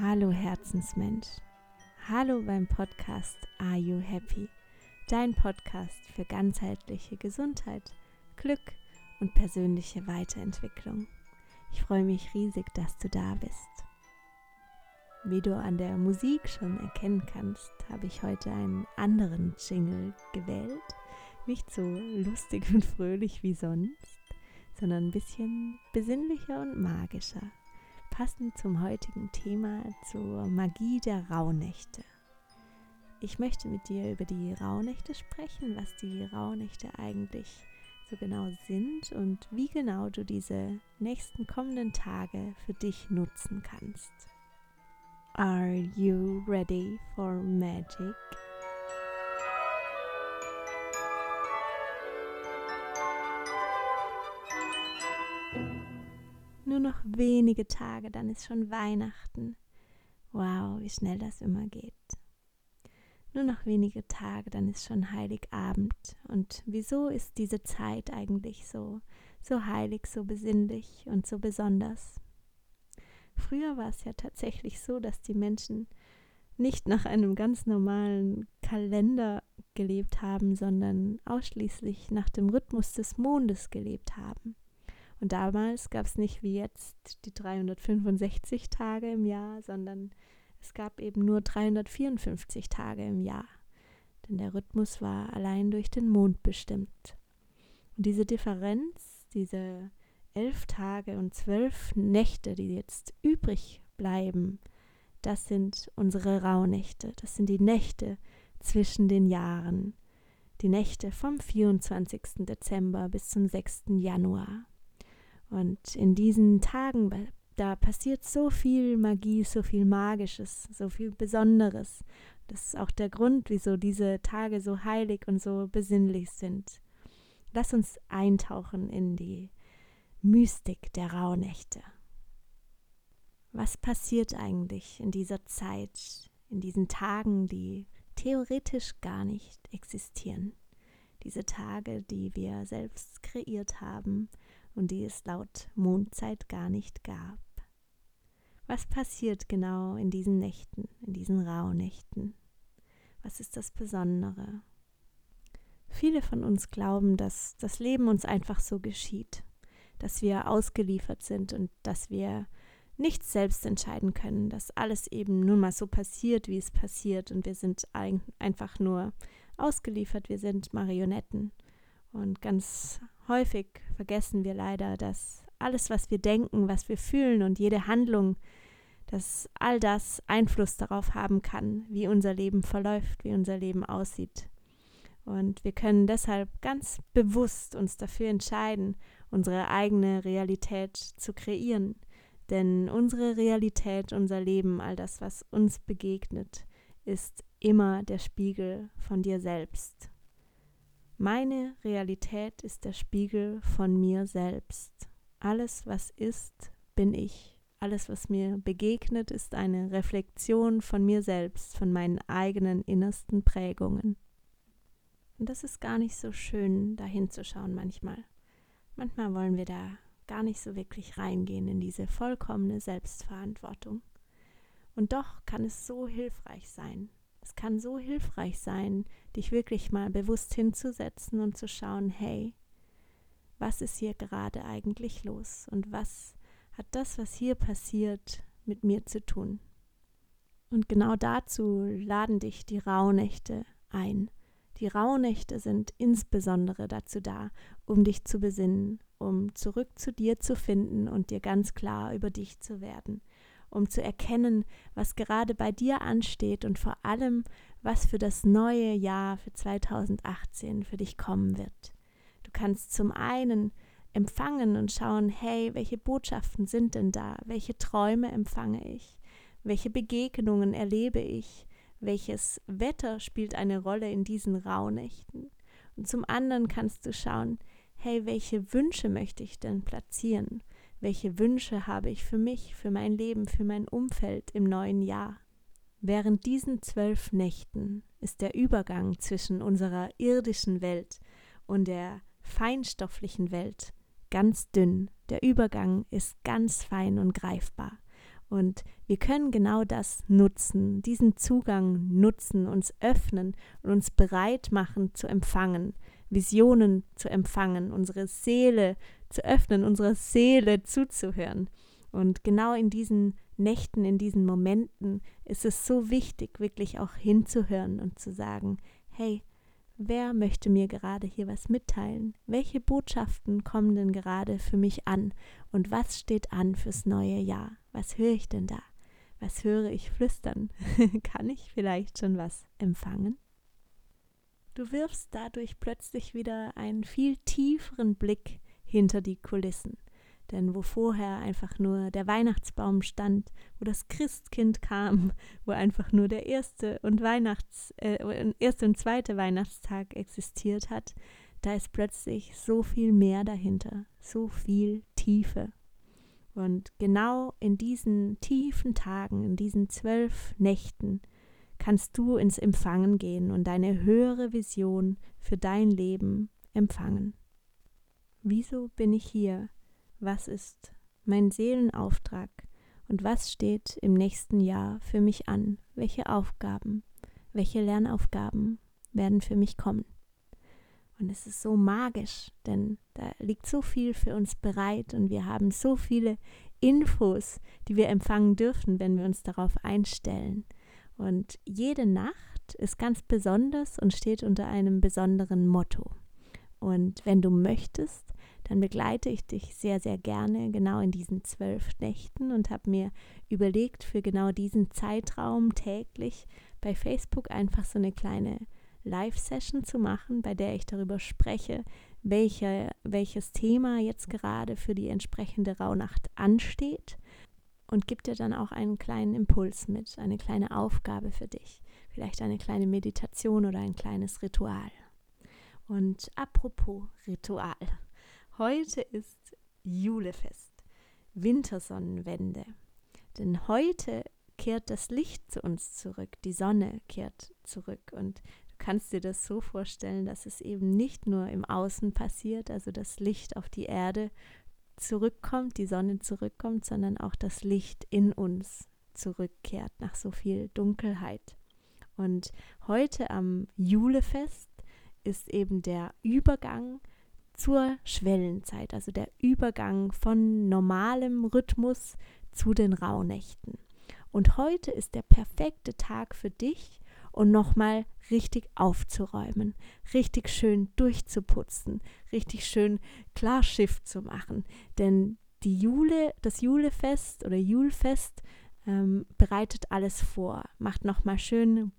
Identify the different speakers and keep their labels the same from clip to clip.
Speaker 1: Hallo Herzensmensch. Hallo beim Podcast Are You Happy? Dein Podcast für ganzheitliche Gesundheit, Glück und persönliche Weiterentwicklung. Ich freue mich riesig, dass du da bist. Wie du an der Musik schon erkennen kannst, habe ich heute einen anderen Jingle gewählt. Nicht so lustig und fröhlich wie sonst, sondern ein bisschen besinnlicher und magischer passend zum heutigen Thema zur Magie der Rauhnächte. Ich möchte mit dir über die Rauhnächte sprechen, was die Rauhnächte eigentlich so genau sind und wie genau du diese nächsten kommenden Tage für dich nutzen kannst. Are you ready for magic? Nur noch wenige Tage, dann ist schon Weihnachten. Wow, wie schnell das immer geht. Nur noch wenige Tage, dann ist schon Heiligabend. Und wieso ist diese Zeit eigentlich so, so heilig, so besinnlich und so besonders? Früher war es ja tatsächlich so, dass die Menschen nicht nach einem ganz normalen Kalender gelebt haben, sondern ausschließlich nach dem Rhythmus des Mondes gelebt haben. Und damals gab es nicht wie jetzt die 365 Tage im Jahr, sondern es gab eben nur 354 Tage im Jahr. Denn der Rhythmus war allein durch den Mond bestimmt. Und diese Differenz, diese elf Tage und zwölf Nächte, die jetzt übrig bleiben, das sind unsere Rauhnächte. Das sind die Nächte zwischen den Jahren. Die Nächte vom 24. Dezember bis zum 6. Januar. Und in diesen Tagen, da passiert so viel Magie, so viel Magisches, so viel Besonderes. Das ist auch der Grund, wieso diese Tage so heilig und so besinnlich sind. Lass uns eintauchen in die Mystik der Rauhnächte. Was passiert eigentlich in dieser Zeit, in diesen Tagen, die theoretisch gar nicht existieren? Diese Tage, die wir selbst kreiert haben, und die es laut Mondzeit gar nicht gab. Was passiert genau in diesen Nächten, in diesen Rauhnächten? Was ist das Besondere? Viele von uns glauben, dass das Leben uns einfach so geschieht, dass wir ausgeliefert sind und dass wir nichts selbst entscheiden können, dass alles eben nun mal so passiert, wie es passiert und wir sind ein, einfach nur ausgeliefert, wir sind Marionetten. Und ganz häufig vergessen wir leider, dass alles, was wir denken, was wir fühlen und jede Handlung, dass all das Einfluss darauf haben kann, wie unser Leben verläuft, wie unser Leben aussieht. Und wir können deshalb ganz bewusst uns dafür entscheiden, unsere eigene Realität zu kreieren. Denn unsere Realität, unser Leben, all das, was uns begegnet, ist immer der Spiegel von dir selbst. Meine Realität ist der Spiegel von mir selbst. Alles, was ist, bin ich. Alles, was mir begegnet, ist eine Reflexion von mir selbst, von meinen eigenen innersten Prägungen. Und das ist gar nicht so schön, da hinzuschauen manchmal. Manchmal wollen wir da gar nicht so wirklich reingehen in diese vollkommene Selbstverantwortung. Und doch kann es so hilfreich sein, es kann so hilfreich sein, dich wirklich mal bewusst hinzusetzen und zu schauen, hey, was ist hier gerade eigentlich los und was hat das, was hier passiert, mit mir zu tun? Und genau dazu laden dich die Rauhnächte ein. Die Rauhnächte sind insbesondere dazu da, um dich zu besinnen, um zurück zu dir zu finden und dir ganz klar über dich zu werden, um zu erkennen, was gerade bei dir ansteht und vor allem, was für das neue Jahr für 2018 für dich kommen wird. Du kannst zum einen empfangen und schauen, hey, welche Botschaften sind denn da? Welche Träume empfange ich? Welche Begegnungen erlebe ich? Welches Wetter spielt eine Rolle in diesen Rauhnächten? Und zum anderen kannst du schauen, hey, welche Wünsche möchte ich denn platzieren? Welche Wünsche habe ich für mich, für mein Leben, für mein Umfeld im neuen Jahr? Während diesen zwölf Nächten ist der Übergang zwischen unserer irdischen Welt und der feinstofflichen Welt ganz dünn. Der Übergang ist ganz fein und greifbar. Und wir können genau das nutzen, diesen Zugang nutzen, uns öffnen und uns bereit machen zu empfangen, Visionen zu empfangen, unsere Seele zu öffnen, unserer Seele zuzuhören. Und genau in diesen Nächten, in diesen Momenten ist es so wichtig, wirklich auch hinzuhören und zu sagen, hey, wer möchte mir gerade hier was mitteilen? Welche Botschaften kommen denn gerade für mich an? Und was steht an fürs neue Jahr? Was höre ich denn da? Was höre ich flüstern? Kann ich vielleicht schon was empfangen? Du wirfst dadurch plötzlich wieder einen viel tieferen Blick hinter die Kulissen. Denn wo vorher einfach nur der Weihnachtsbaum stand, wo das Christkind kam, wo einfach nur der erste und Weihnachts, äh, erste und zweite Weihnachtstag existiert hat, da ist plötzlich so viel mehr dahinter, so viel Tiefe. Und genau in diesen tiefen Tagen, in diesen zwölf Nächten, kannst du ins Empfangen gehen und deine höhere Vision für dein Leben empfangen. Wieso bin ich hier? Was ist mein Seelenauftrag? Und was steht im nächsten Jahr für mich an? Welche Aufgaben, welche Lernaufgaben werden für mich kommen? Und es ist so magisch, denn da liegt so viel für uns bereit und wir haben so viele Infos, die wir empfangen dürfen, wenn wir uns darauf einstellen. Und jede Nacht ist ganz besonders und steht unter einem besonderen Motto. Und wenn du möchtest, dann begleite ich dich sehr, sehr gerne genau in diesen zwölf Nächten und habe mir überlegt, für genau diesen Zeitraum täglich bei Facebook einfach so eine kleine Live-Session zu machen, bei der ich darüber spreche, welche, welches Thema jetzt gerade für die entsprechende Rauhnacht ansteht und gibt dir dann auch einen kleinen Impuls mit, eine kleine Aufgabe für dich, vielleicht eine kleine Meditation oder ein kleines Ritual. Und apropos Ritual. Heute ist Julefest, Wintersonnenwende. Denn heute kehrt das Licht zu uns zurück, die Sonne kehrt zurück. Und du kannst dir das so vorstellen, dass es eben nicht nur im Außen passiert, also das Licht auf die Erde zurückkommt, die Sonne zurückkommt, sondern auch das Licht in uns zurückkehrt nach so viel Dunkelheit. Und heute am Julefest ist eben der Übergang zur Schwellenzeit, also der Übergang von normalem Rhythmus zu den Rauhnächten. Und heute ist der perfekte Tag für dich, um nochmal richtig aufzuräumen, richtig schön durchzuputzen, richtig schön Klarschiff zu machen. Denn die Jule, das Julefest oder Julfest ähm, bereitet alles vor, macht nochmal schön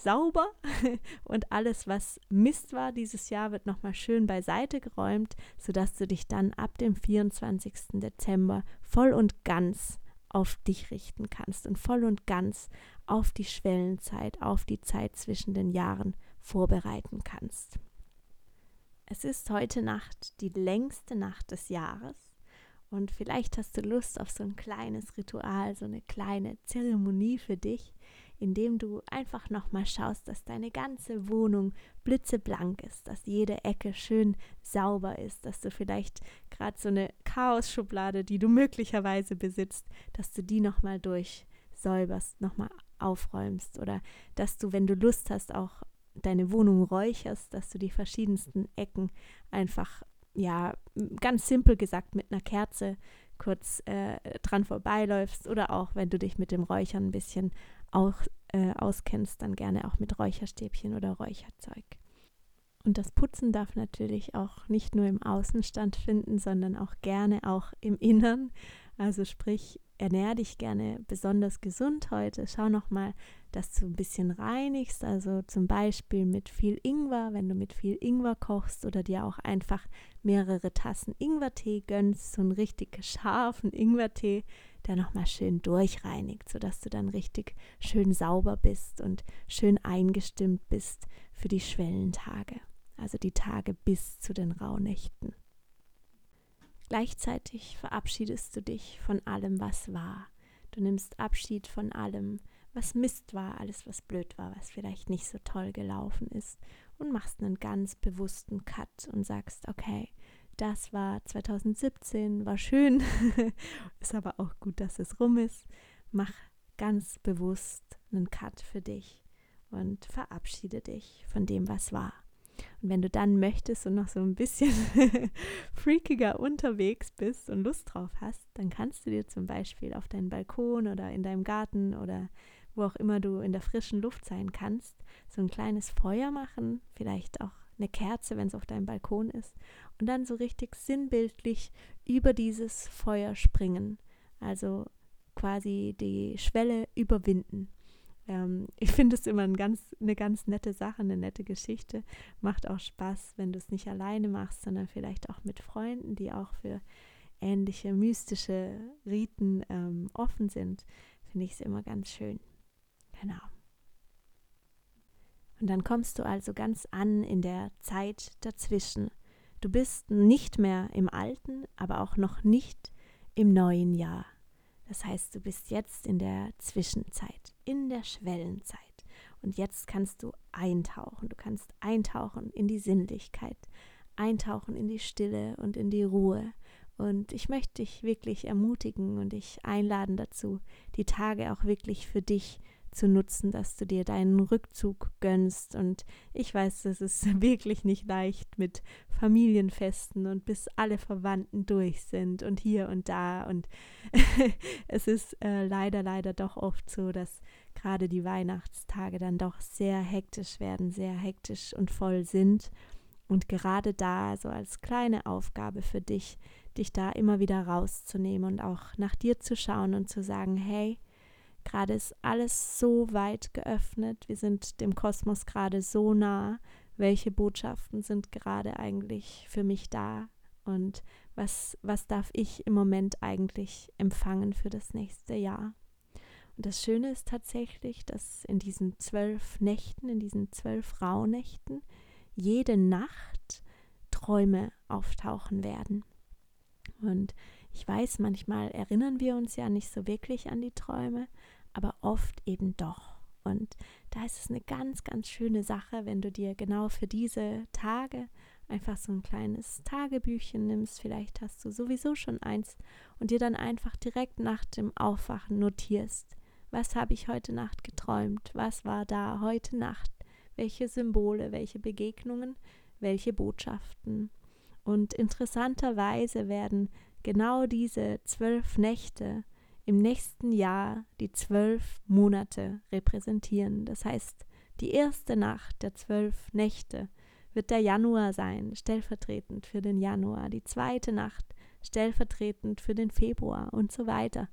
Speaker 1: sauber und alles, was Mist war dieses Jahr, wird nochmal schön beiseite geräumt, sodass du dich dann ab dem 24. Dezember voll und ganz auf dich richten kannst und voll und ganz auf die Schwellenzeit, auf die Zeit zwischen den Jahren vorbereiten kannst. Es ist heute Nacht die längste Nacht des Jahres und vielleicht hast du Lust auf so ein kleines Ritual, so eine kleine Zeremonie für dich, indem du einfach nochmal schaust, dass deine ganze Wohnung blitzeblank ist, dass jede Ecke schön sauber ist, dass du vielleicht gerade so eine Chaos-Schublade, die du möglicherweise besitzt, dass du die nochmal durchsäuberst, nochmal aufräumst oder dass du, wenn du Lust hast, auch deine Wohnung räucherst, dass du die verschiedensten Ecken einfach, ja, ganz simpel gesagt mit einer Kerze kurz äh, dran vorbeiläufst oder auch, wenn du dich mit dem Räuchern ein bisschen auch äh, auskennst, dann gerne auch mit Räucherstäbchen oder Räucherzeug. Und das Putzen darf natürlich auch nicht nur im Außen stattfinden, sondern auch gerne auch im Innern. Also sprich, ernähr dich gerne besonders gesund heute. Schau nochmal, dass du ein bisschen reinigst, also zum Beispiel mit viel Ingwer, wenn du mit viel Ingwer kochst oder dir auch einfach mehrere Tassen Ingwertee gönnst, so einen richtig scharfen Ingwertee, der nochmal schön durchreinigt, sodass du dann richtig schön sauber bist und schön eingestimmt bist für die Schwellentage, also die Tage bis zu den Rauhnächten. Gleichzeitig verabschiedest du dich von allem, was war. Du nimmst Abschied von allem, was Mist war, alles, was blöd war, was vielleicht nicht so toll gelaufen ist und machst einen ganz bewussten Cut und sagst, okay, das war 2017, war schön, ist aber auch gut, dass es rum ist. Mach ganz bewusst einen Cut für dich und verabschiede dich von dem, was war. Und wenn du dann möchtest und noch so ein bisschen freakiger unterwegs bist und Lust drauf hast, dann kannst du dir zum Beispiel auf deinen Balkon oder in deinem Garten oder wo auch immer du in der frischen Luft sein kannst, so ein kleines Feuer machen, vielleicht auch eine Kerze, wenn es auf deinem Balkon ist, und dann so richtig sinnbildlich über dieses Feuer springen. Also quasi die Schwelle überwinden. Ähm, ich finde es immer ein ganz, eine ganz nette Sache, eine nette Geschichte. Macht auch Spaß, wenn du es nicht alleine machst, sondern vielleicht auch mit Freunden, die auch für ähnliche mystische Riten ähm, offen sind. Finde ich es immer ganz schön. Genau. Und dann kommst du also ganz an in der Zeit dazwischen. Du bist nicht mehr im alten, aber auch noch nicht im neuen Jahr. Das heißt, du bist jetzt in der Zwischenzeit, in der Schwellenzeit. Und jetzt kannst du eintauchen. Du kannst eintauchen in die Sinnlichkeit, eintauchen in die Stille und in die Ruhe. Und ich möchte dich wirklich ermutigen und dich einladen dazu, die Tage auch wirklich für dich zu nutzen, dass du dir deinen Rückzug gönnst. Und ich weiß, das ist wirklich nicht leicht mit Familienfesten und bis alle Verwandten durch sind und hier und da. Und es ist äh, leider, leider doch oft so, dass gerade die Weihnachtstage dann doch sehr hektisch werden, sehr hektisch und voll sind. Und gerade da, so als kleine Aufgabe für dich, dich da immer wieder rauszunehmen und auch nach dir zu schauen und zu sagen, hey, Gerade ist alles so weit geöffnet. Wir sind dem Kosmos gerade so nah. Welche Botschaften sind gerade eigentlich für mich da? Und was, was darf ich im Moment eigentlich empfangen für das nächste Jahr? Und das Schöne ist tatsächlich, dass in diesen zwölf Nächten, in diesen zwölf Rauhnächten, jede Nacht Träume auftauchen werden. Und ich weiß, manchmal erinnern wir uns ja nicht so wirklich an die Träume, aber oft eben doch. Und da ist es eine ganz, ganz schöne Sache, wenn du dir genau für diese Tage einfach so ein kleines Tagebüchchen nimmst. Vielleicht hast du sowieso schon eins und dir dann einfach direkt nach dem Aufwachen notierst. Was habe ich heute Nacht geträumt? Was war da heute Nacht? Welche Symbole, welche Begegnungen, welche Botschaften? Und interessanterweise werden genau diese zwölf Nächte im nächsten Jahr die zwölf Monate repräsentieren. Das heißt, die erste Nacht der zwölf Nächte wird der Januar sein, stellvertretend für den Januar, die zweite Nacht stellvertretend für den Februar und so weiter.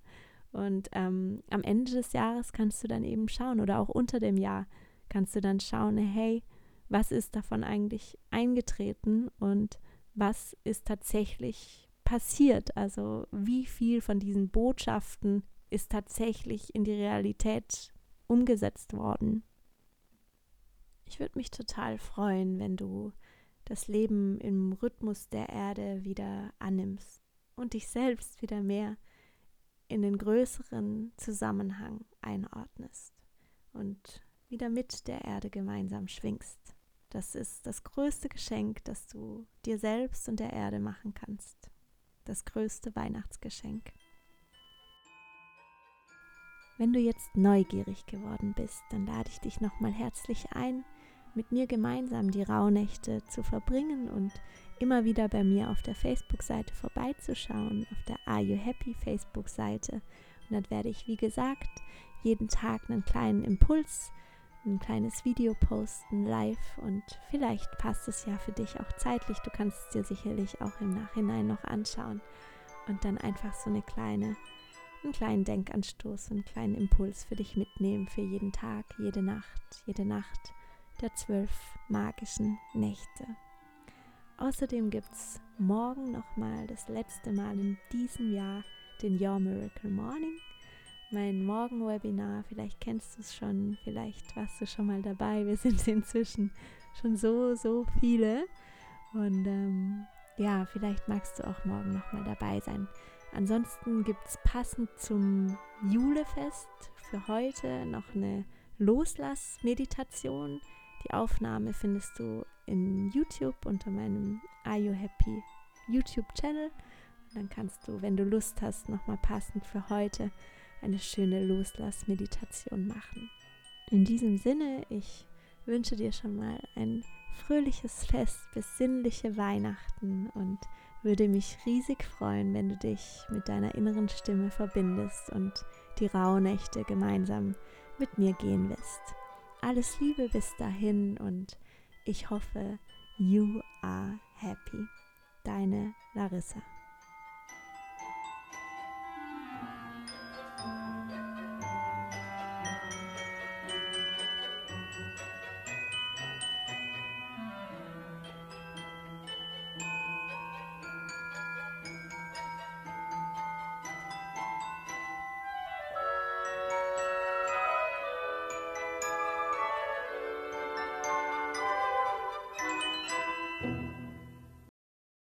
Speaker 1: Und ähm, am Ende des Jahres kannst du dann eben schauen oder auch unter dem Jahr kannst du dann schauen, hey, was ist davon eigentlich eingetreten und was ist tatsächlich passiert. Also wie viel von diesen Botschaften ist tatsächlich in die Realität umgesetzt worden. Ich würde mich total freuen, wenn du das Leben im Rhythmus der Erde wieder annimmst und dich selbst wieder mehr in den größeren Zusammenhang einordnest und wieder mit der Erde gemeinsam schwingst. Das ist das größte Geschenk, das du dir selbst und der Erde machen kannst das größte Weihnachtsgeschenk. Wenn du jetzt neugierig geworden bist, dann lade ich dich nochmal herzlich ein, mit mir gemeinsam die Rauhnächte zu verbringen und immer wieder bei mir auf der Facebook-Seite vorbeizuschauen, auf der Are You Happy Facebook-Seite. Und dann werde ich, wie gesagt, jeden Tag einen kleinen Impuls ein kleines Video posten live und vielleicht passt es ja für dich auch zeitlich. Du kannst es dir sicherlich auch im Nachhinein noch anschauen und dann einfach so eine kleine, einen kleinen Denkanstoß, einen kleinen Impuls für dich mitnehmen für jeden Tag, jede Nacht, jede Nacht der zwölf magischen Nächte. Außerdem gibt es morgen nochmal das letzte Mal in diesem Jahr den Your Miracle Morning mein Morgenwebinar. Vielleicht kennst du es schon, vielleicht warst du schon mal dabei. Wir sind inzwischen schon so, so viele. Und ähm, ja, vielleicht magst du auch morgen nochmal dabei sein. Ansonsten gibt es passend zum Julefest für heute noch eine Loslass-Meditation. Die Aufnahme findest du in YouTube unter meinem Are You Happy YouTube-Channel. Dann kannst du, wenn du Lust hast, nochmal passend für heute eine schöne Loslassmeditation machen. In diesem Sinne, ich wünsche dir schon mal ein fröhliches Fest, besinnliche Weihnachten und würde mich riesig freuen, wenn du dich mit deiner inneren Stimme verbindest und die Rauhnächte gemeinsam mit mir gehen wirst. Alles Liebe bis dahin und ich hoffe, you are happy. Deine Larissa.